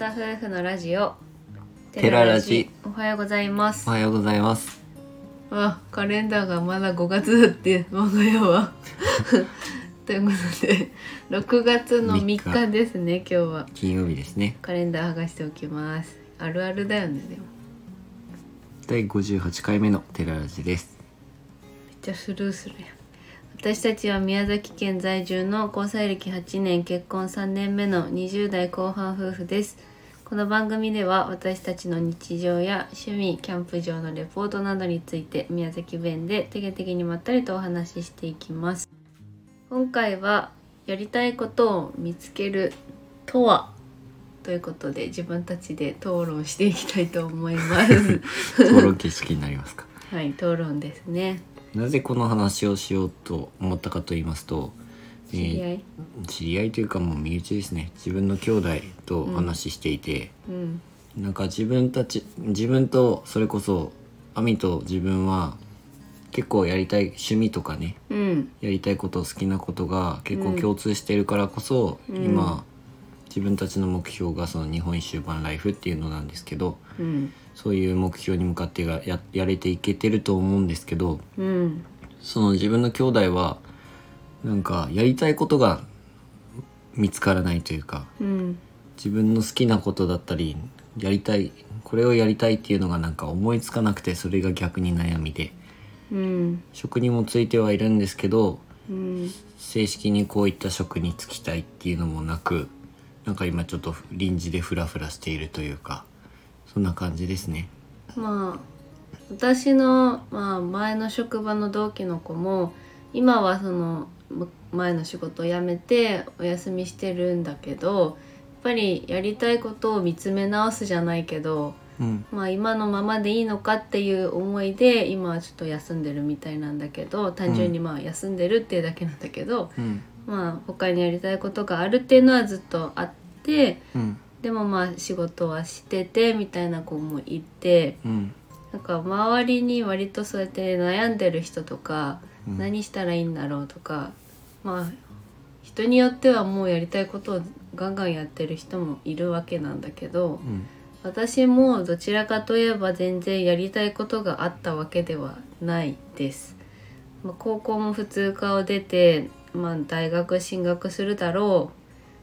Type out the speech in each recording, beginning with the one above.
田夫婦のラジオ。テララジ。おはようございます。おはようございます。あカレンダーがまだ5月だって我が家は。ということで6月の3日ですね今日は。金曜日ですね。カレンダー剥がしておきます。あるあるだよねでも。第58回目のテララジです。めっちゃスルーするやん私たちは宮崎県在住の交際歴8年結婚3年目の20代後半夫婦です。この番組では私たちの日常や趣味キャンプ場のレポートなどについて宮崎弁でてげてげにまったりとお話ししていきます。今回はやりたいことを見つけるとはということで自分たちで討論していきたいと思います。討論形式になりますか？はい討論ですねなぜこの話をしようと思ったかと言いますと、え知り合い、ー知り合いというかもう身内ですね。自分の兄弟とお話ししていて、うん。なんか自分たち自分とそれこそ亜美と自分は結構やりたい趣味とかねうん。やりたいこと好きなことが結構共通しているからこそ、うん。今自分たちの目標がその日本一周版ライフっていうのなんですけどうんそういう目標に向かってがややれていけてると思うんですけどうん。その自分の兄弟はなんかやりたいことが見つからないというかうん。自分の好きなことだったりやりたいこれをやりたいっていうのがなんか思いつかなくてそれが逆に悩みでうん。職にもついてはいるんですけどうん。正式にこういった職に就きたいっていうのもなくなんか今ちょっと臨時でフラフラしているというかそんな感じですね。まあ私の、まあ、前の職場の同期の子も今はそのむ前の仕事を辞めてお休みしてるんだけどやっぱりやりたいことを見つめ直すじゃないけど、うん。まあ、今のままでいいのかっていう思いで今はちょっと休んでるみたいなんだけど単純にまあ休んでるっていうだけなんだけど、うん。まあ他にやりたいことがあるっていうのはずっとあってうんでもまあ仕事はしててみたいな子もいてうん。なんか周りに割とそうやって悩んでる人とか、うん。何したらいいんだろうとかまあ人によってはもうやりたいことをガンガンやってる人もいるわけなんだけどうん。私もどちらかといえば全然やりたいことがあったわけではないです。まあ、高校も普通科を出て、まあ、大学進学するだろ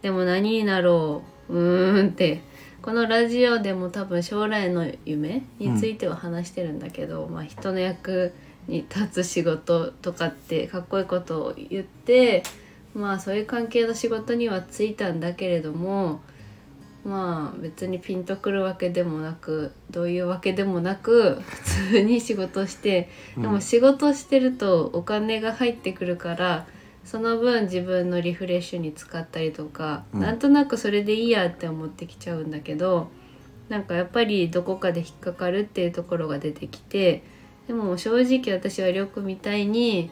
うでも何になろううーんってこのラジオでも多分将来の夢については話してるんだけど、まあ、人の役に立つ仕事とかってかっこいいことを言ってまあそういう関係の仕事には就いたんだけれどもまあ別にピンとくるわけでもなくどういうわけでもなく普通に仕事してでも仕事してるとお金が入ってくるからその分自分のリフレッシュに使ったりとか、うんなんとなくそれでいいやって思ってきちゃうんだけどなんかやっぱりどこかで引っかかるっていうところが出てきてでも正直私はりょうくんみたいに、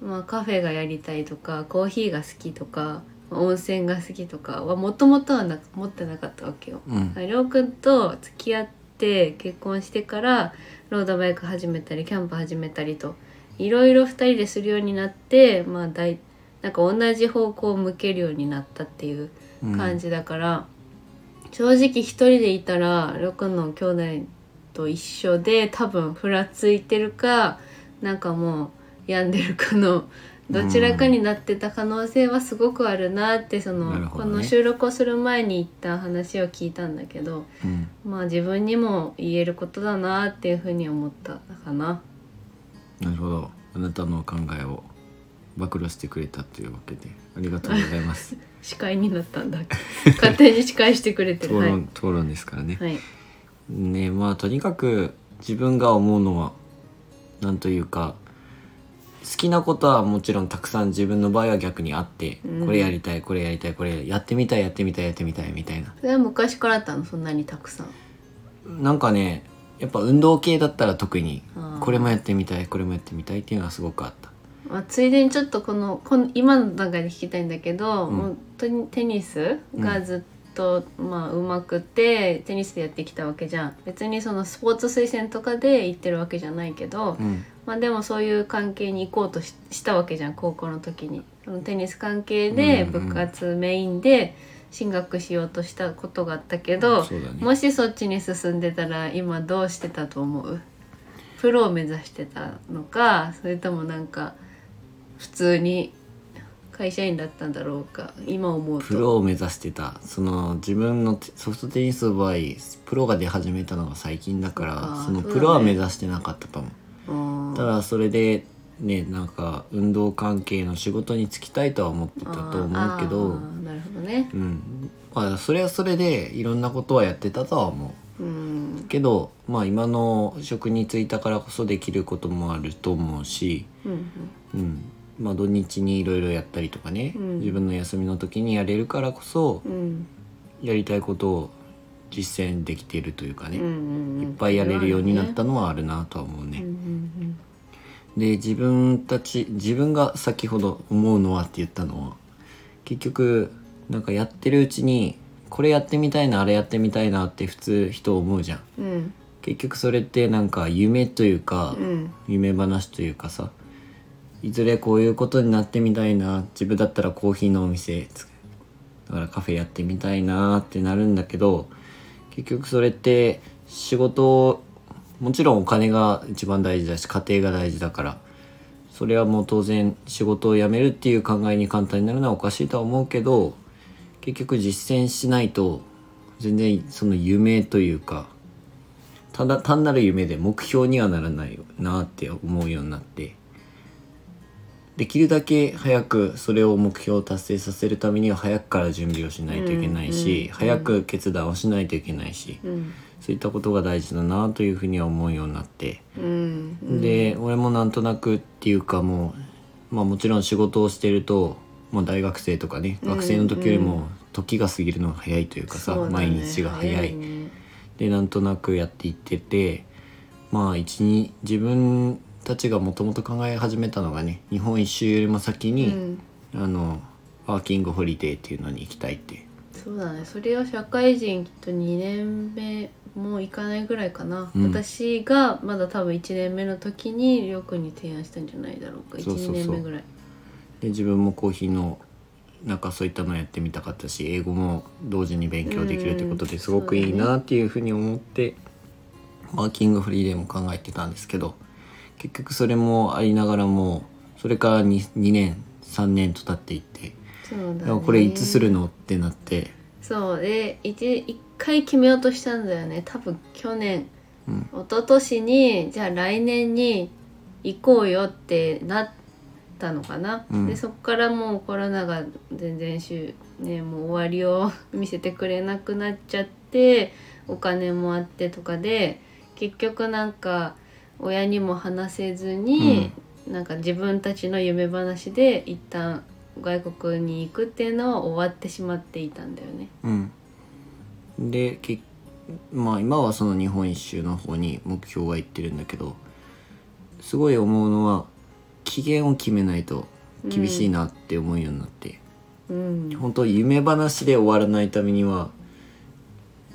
まあ、カフェがやりたいとかコーヒーが好きとか温泉が好きとかはもともとはな持ってなかったわけよ。うんりょうくんと付き合って結婚してからロードバイク始めたりキャンプ始めたりといろいろ2人でするようになってまあ大なんか同じ方向を向けるようになったっていう感じだから、正直一人でいたらりょうくんの兄弟と一緒で多分ふらついてるかなんかもう病んでるかのどちらかになってた可能性はすごくあるなってその、ね。この収録をする前に一旦話を聞いたんだけどうん。まあ自分にも言えることだなっていうふうに思ったかな。なるほど。あなたの考えを暴露してくれたというわけでありがとうございます。司会になったんだ。勝手に司会してくれて討るはい、論討論ですからね、はい、ねまあとにかく自分が思うのはなんというか好きなことはもちろんたくさん自分の場合は逆にあって、うん。これやりたいこれやりたいこれやってみたいやってみたいやってみたいみたいな。それは昔からあったの？そんなにたくさん。なんかねやっぱ運動系だったら特にこれもやってみたいこれもやってみたいっていうのはすごくあったまあ、ついでにちょっとこのこの今の段階で聞きたいんだけど、うん。もうテニテニスがずっと、まあ上手くてテニスでやってきたわけじゃん。別にそのスポーツ推薦とかで行ってるわけじゃないけど、うん。まあでもそういう関係に行こうとししたわけじゃん高校の時に。そのテニス関係でうんうん。部活メインで進学しようとしたことがあったけど、そうだね。もしそっちに進んでたら今どうしてたと思う？プロを目指してたのかそれともなんか普通に会社員だったんだろうか今思うと。プロを目指してた。その自分のテソフトテニスの場合プロが出始めたのが最近だからそのプロは目指してなかったと思ううんただそれでねなんか運動関係の仕事に就きたいとは思ってたと思うけど。なるほどね。うん。まあそれはそれでいろんなことはやってたとは思う。うん。けどまあ今の職に就いたからこそできることもあると思うし。うん。うんまあ土日にいろいろやったりとかね、うん。自分の休みの時にやれるからこそうん。うんやりたいことを実践できているというかね、うんうんうん。いっぱいやれるようになったのはあるなとは思うね。うんうんで自分たち自分が先ほど思うのはって言ったのは結局なんかやってるうちにこれやってみたいなあれやってみたいなって普通人思うじゃん。うん。うん。結局それってなんか夢というか、うん。夢話というかさいずれこういうことになってみたいな自分だったらコーヒーのお店だからカフェやってみたいなってなるんだけど結局それって仕事もちろんお金が一番大事だし家庭が大事だからそれはもう当然仕事を辞めるっていう考えに簡単になるのはおかしいとは思うけど結局実践しないと全然その夢というかただ単なる夢で目標にはならないなって思うようになってできるだけ早くそれを目標を達成させるためには早くから準備をしないといけないし、うんうん早く決断をしないといけないし、うん。そういったことが大事だなというふうには思うようになって、うん。で俺もなんとなくっていうかもう、まあ、もちろん仕事をしてると、まあ、大学生とかね学生の時よりも時が過ぎるのが早いというかさ、ね。毎日が早い。ね。でなんとなくやっていっててまあ一に自分たちがもともと考え始めたのがね日本一周よりも先に、うん。あのワーキングホリデーっていうのに行きたいって。そうだね。それは社会人きっと2年目もういかないぐらいかな、うん。私がまだ多分1年目の時にりょうくんに提案したんじゃないだろうか。そうそうそう。12年目ぐらい。で自分もコーヒーのなんかそういったのやってみたかったし英語も同時に勉強できるってことうん。ですごくいいなっていうふうに思って、ワーキングフリーデーも考えてたんですけど結局それもありながらもそれから 2, 2年3年と経っていって、そうだね。これいつするのってなって。そうで一一回決めようとしたんだよね。多分去年、うん。一昨年にじゃあ来年に行こうよってなったのかな、うん。でそっからもうコロナが全然しゅ、ね、もう終わりを 見せてくれなくなっちゃってお金もあってとかで結局なんか親にも話せずに、なんか自分たちの夢話で一旦外国に行くっていうのは終わってしまっていたんだよね。うん、でけまあ今はその日本一周の方に目標は言ってるんだけどすごい思うのは期限を決めないと厳しいなって思うようになって、うん、本当夢話で終わらないためには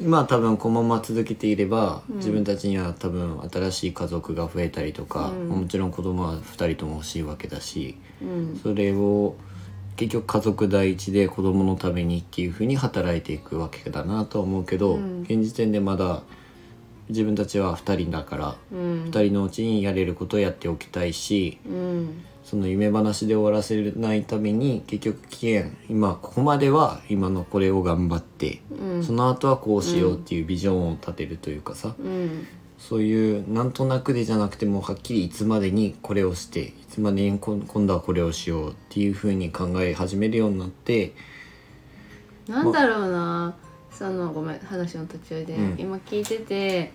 今は多分このまま続けていれば、うん。自分たちには多分新しい家族が増えたりとか、うん。もちろん子供は2人とも欲しいわけだしうん、それを結局家族第一で子供のためにっていうふうに働いていくわけだなとは思うけど、うん。現時点でまだ自分たちは2人だから、うん、2人のうちにやれることをやっておきたいしうん、その夢話で終わらせないために結局期限今ここまでは今のこれを頑張って、うん、その後はこうしようっていうビジョンを立てるというかさ、うん、そういうなんとなくでじゃなくてもはっきりいつまでにこれをしていつまでにこ今度はこれをしようっていうふうに考え始めるようになってなんだろうな、そのごめん話の途中で、うん。今聞いてて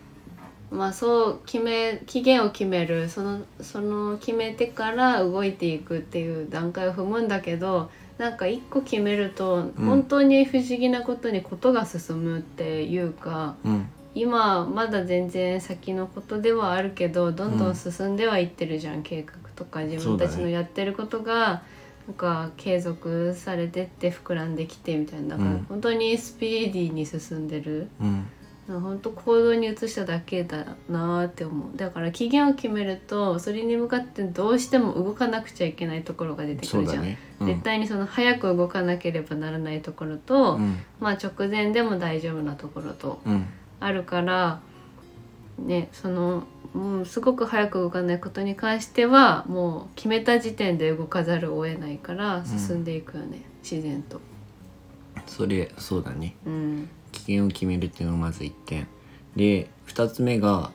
まあそう決め期限を決めるそのその決めてから動いていくっていう段階を踏むんだけどなんか一個決めるとうん本当に不思議なことにことが進むっていうか、うん。今まだ全然先のことではあるけどどんどん進んではいってるじゃん、計画とか自分たちのやってることが、なんか継続されてって膨らんできてみたいなだから、うん。本当にスピーディーに進んでるうん本当行動に移しただけだなって思う。だから期限を決めるとそれに向かってどうしても動かなくちゃいけないところが出てくるじゃん、ね、うん、絶対にその早く動かなければならないところと、うん。まあ直前でも大丈夫なところとうん。あるからねその、うん、すごく早く動かないことに関してはもう決めた時点で動かざるを得ないから進んでいくよね、自然と。それそうだね。うん。期限を決めるっていうのがまず1点で2つ目が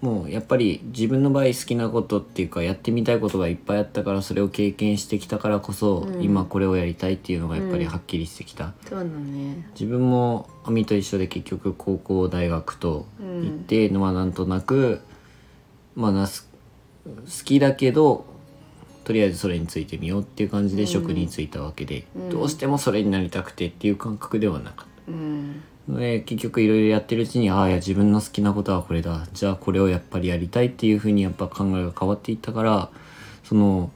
もうやっぱり自分の場合好きなことっていうかやってみたいことがいっぱいあったからそれを経験してきたからこそ、うん。今これをやりたいっていうのがやっぱりはっきりしてきた、そうだね。自分も亜美と一緒で結局高校大学とうん。行ってのはなんとなく、まあなす好きだけどとりあえずそれについてみようっていう感じで職に就いたわけで、うん。どうしてもそれになりたくてっていう感覚ではなかった。うん。で結局いろいろやってるうちにああいや自分の好きなことはこれだ。じゃあこれをやっぱりやりたいっていうふうにやっぱ考えが変わっていったからその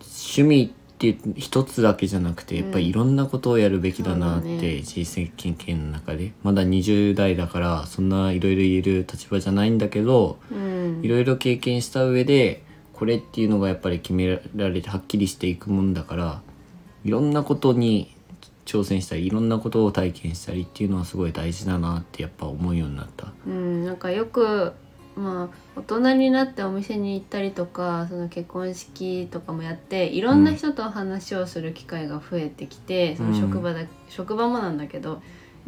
趣味って一つだけじゃなくてやっぱりいろんなことをやるべきだなって人生経験の中で。まだ20代だからそんないろいろ言える立場じゃないんだけどうん。いろいろ経験した上でこれっていうのがやっぱり決められてはっきりしていくもんだからいろんなことに挑戦したりいろんなことを体験したりっていうのはすごい大事だなってやっぱ思うようになった。うん、なんかよくまあ大人になってお店に行ったりとかその結婚式とかもやっていろんな人と話をする機会が増えてきて、その職場だ職場もなんだけどや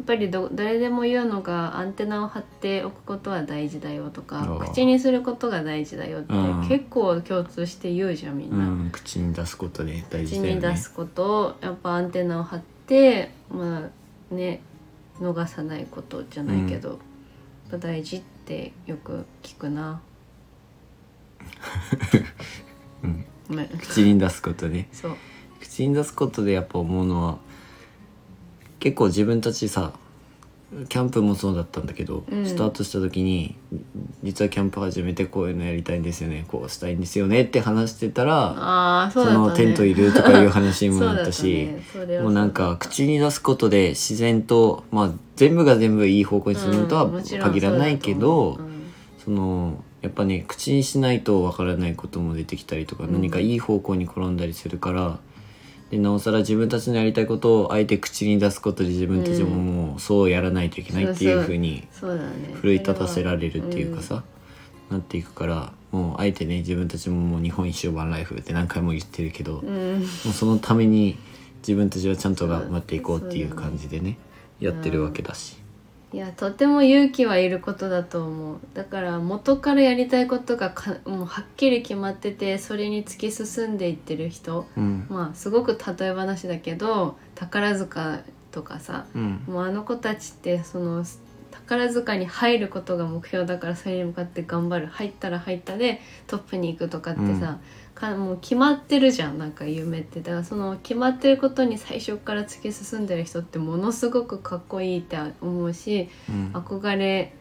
っぱりど誰でも言うのがアンテナを張っておくことは大事だよとか口にすることが大事だよってうん結構共通して言うじゃんみんな。うん、口に出すことで大口事だよね。に出すことをやっぱアンテナを張ってまあね逃さないことじゃないけど、やっぱ大事ってよく聞くな。うん口に出すことね。そう口に出すことでやっぱ思うのは結構自分たちさキャンプもそうだったんだけど、うん。スタートした時に実はキャンプ始めてこういうのやりたいんですよねこうしたいんですよねって話してたらああそのテントいるとかいう話にもなったしね。もうなんか口に出すことで自然とまあ全部が全部いい方向に進むとは限らないけど、そうだと思うそのやっぱね口にしないとわからないことも出てきたりとか、うん。何かいい方向に転んだりするからでなおさら自分たちのやりたいことをあえて口に出すことで自分たちももうそうやらないといけないっていうふうに奮い立たせられるっていうかさ、なっていくからもうあえてね自分たちももう日本一周ワンライフって何回も言ってるけど、もうん。うそのために自分たちはちゃんと頑張っていこうっていう感じでねやってるわけだし。いやとても勇気はいることだと思う。だから元からやりたいことがかもうはっきり決まっててそれに突き進んでいってる人うん。まあすごく例え話だけど宝塚とかさうん。もうあの子たちってその宝塚に入ることが目標だからそれに向かって頑張る。入ったら入ったでトップに行くとかってさ、かもう決まってるじゃんなんか夢って。だからその決まってることに最初から突き進んでる人ってものすごくかっこいいって思うしうん。憧れ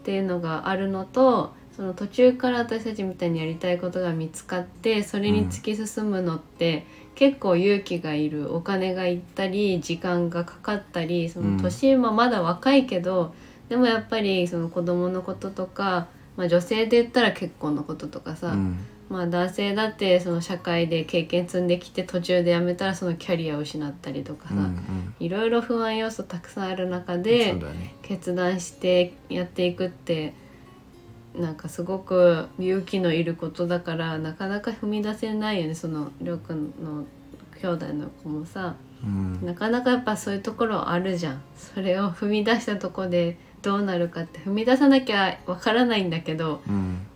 っていうのがあるのとその途中から私たちみたいにやりたいことが見つかってそれに突き進むのって、結構勇気がいるお金がいったり時間がかかったりその年もまだ若いけど、でもやっぱりその子供のこととか、まあ、女性で言ったら結婚のこととかさ、うん。まあ男性だってその社会で経験積んできて途中で辞めたらそのキャリアを失ったりとかさ、うんうん。いろいろ不安要素たくさんある中そで決断してやっていくってなんかすごく勇気のいることだからなかなか踏み出せないよねそのりょうくんの兄弟の子もさ。うん。なかなかやっぱそういうところあるじゃん。それを踏み出したところでどうなるかって踏み出さなきゃわからないんだけどうん。な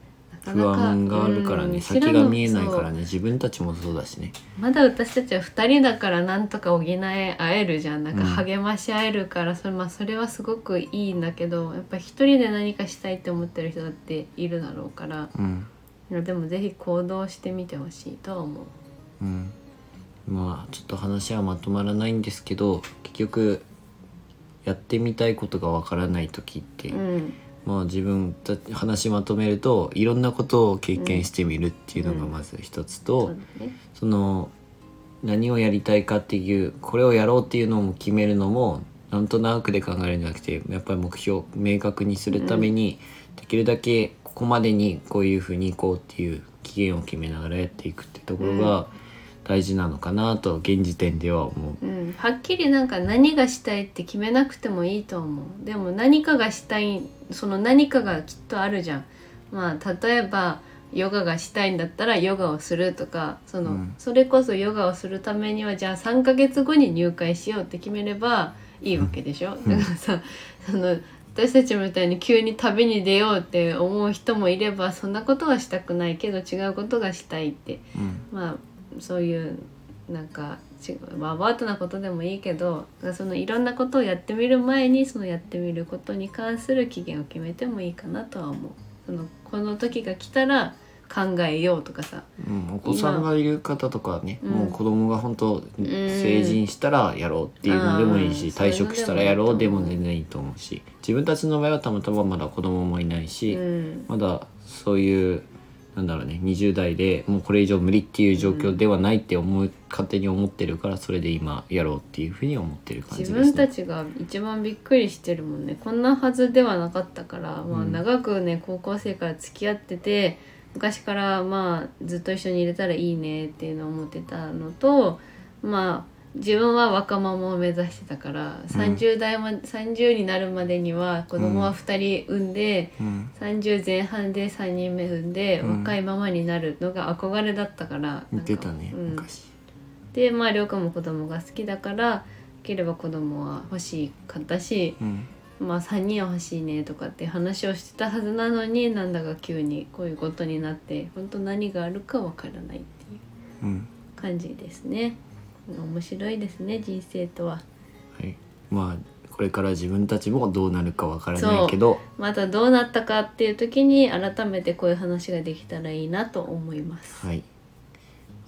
か不安があるからね。うん先が見えないからね。自分たちもそうだしね。まだ私たちは2人だからなんとか補え合えるじゃん。なんかうん。励まし合えるから、それまあ、それはすごくいいんだけどやっぱ一人で何かしたいって思ってる人だっているだろうから。うん。でもぜひ行動してみてほしいとは思う。うん。まあちょっと話はまとまらないんですけど結局やってみたいことがわからない時って、うんまあ自分た話まとめるといろんなことを経験してみるっていうのがまず一つと、そうだね。その何をやりたいかっていうこれをやろうっていうのも決めるのもなんとなくで考えるんじゃなくてやっぱり目標を明確にするために、できるだけここまでにこういうふうにいこうっていう期限を決めながらやっていくってところが大事なのかなと現時点では思う。うん、はっきりなんか何がしたいって決めなくてもいいと思う。でも何かがしたいその何かがきっとあるじゃん。まあ例えばヨガがしたいんだったらヨガをするとかその、うん。それこそヨガをするためにはじゃあ3ヶ月後に入会しようって決めればいいわけでしょ、だからさその私たちみたいに急に旅に出ようって思う人もいればそんなことはしたくないけど違うことがしたいって。うん。まあそういうなんか違うまあアバウトなことでもいいけどそのいろんなことをやってみる前にそのやってみることに関する期限を決めてもいいかなとは思う。そのこの時が来たら考えようとかさ。うん、お子さんがいる方とかはね、うん。もう子供が本当成人したらやろうっていうのでもいいし、うん。退職したらやろうでも全然いいと思うし自分たちの場合はたまたままだ子供もいないし、うん。まだそういうなんだろうね20代でもうこれ以上無理っていう状況ではないって思う、勝手に思ってるからそれで今やろうっていうふうに思ってる感じ自ですね。分たちが一番びっくりしてるもんねこんなはずではなかったから、まあ、長くね高校生から付き合ってて昔からまあずっと一緒にいれたらいいねっていうのを思ってたのとまあ自分は若者を目指してたから30代ま、30になるまでには子供は2人産んで、うん。30前半で3人目産んで、うん。若いままになるのが憧れだったから言ってたね、うん。昔。でまあ涼君も子供が好きだからできれば子供は欲しかったしうん。まあ3人は欲しいねとかって話をしてたはずなのになんだか急にこういうことになって本当何があるかわからないっていううん。感じですね面白いですね人生とは。はい、まあこれから自分たちもどうなるかわからないけど。またどうなったかっていう時に改めてこういう話ができたらいいなと思います。はい。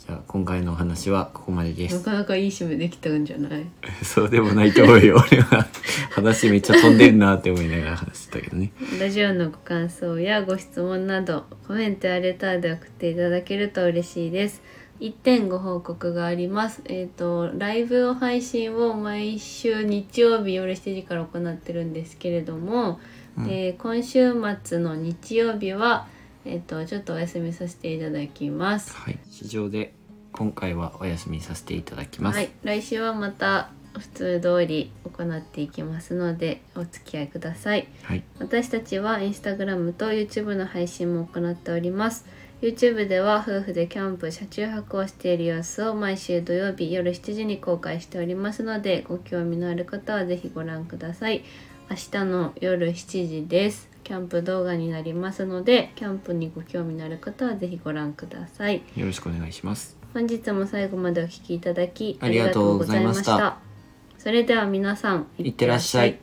じゃあ今回のお話はここまでです。なかなかいい締めできたんじゃない？そうでもないと思うよ。俺は話めっちゃ飛んでるなって思いながら話してたけどね。ラジオのご感想やご質問などコメントやレターで送っていただけると嬉しいです1点ご報告があります。えっ、とライブ配信を毎週日曜日夜7時から行ってるんですけれども、うん。えー今週末の日曜日はえっ、とちょっとお休みさせていただきます。はい。市場で今回はお休みさせていただきます、はい、来週はまた普通通り行っていきますのでお付き合いください。はい。私たちはインスタグラムと YouTube の配信も行っております YouTube では夫婦でキャンプ車中泊をしている様子を毎週土曜日夜7時に公開しておりますのでご興味のある方はぜひご覧ください。明日の夜7時です。キャンプ動画になりますのでキャンプにご興味のある方はぜひご覧ください。よろしくお願いします。本日も最後までお聞きいただきありがとうございました。ありがとうございました。それでは皆さんいってらっしゃい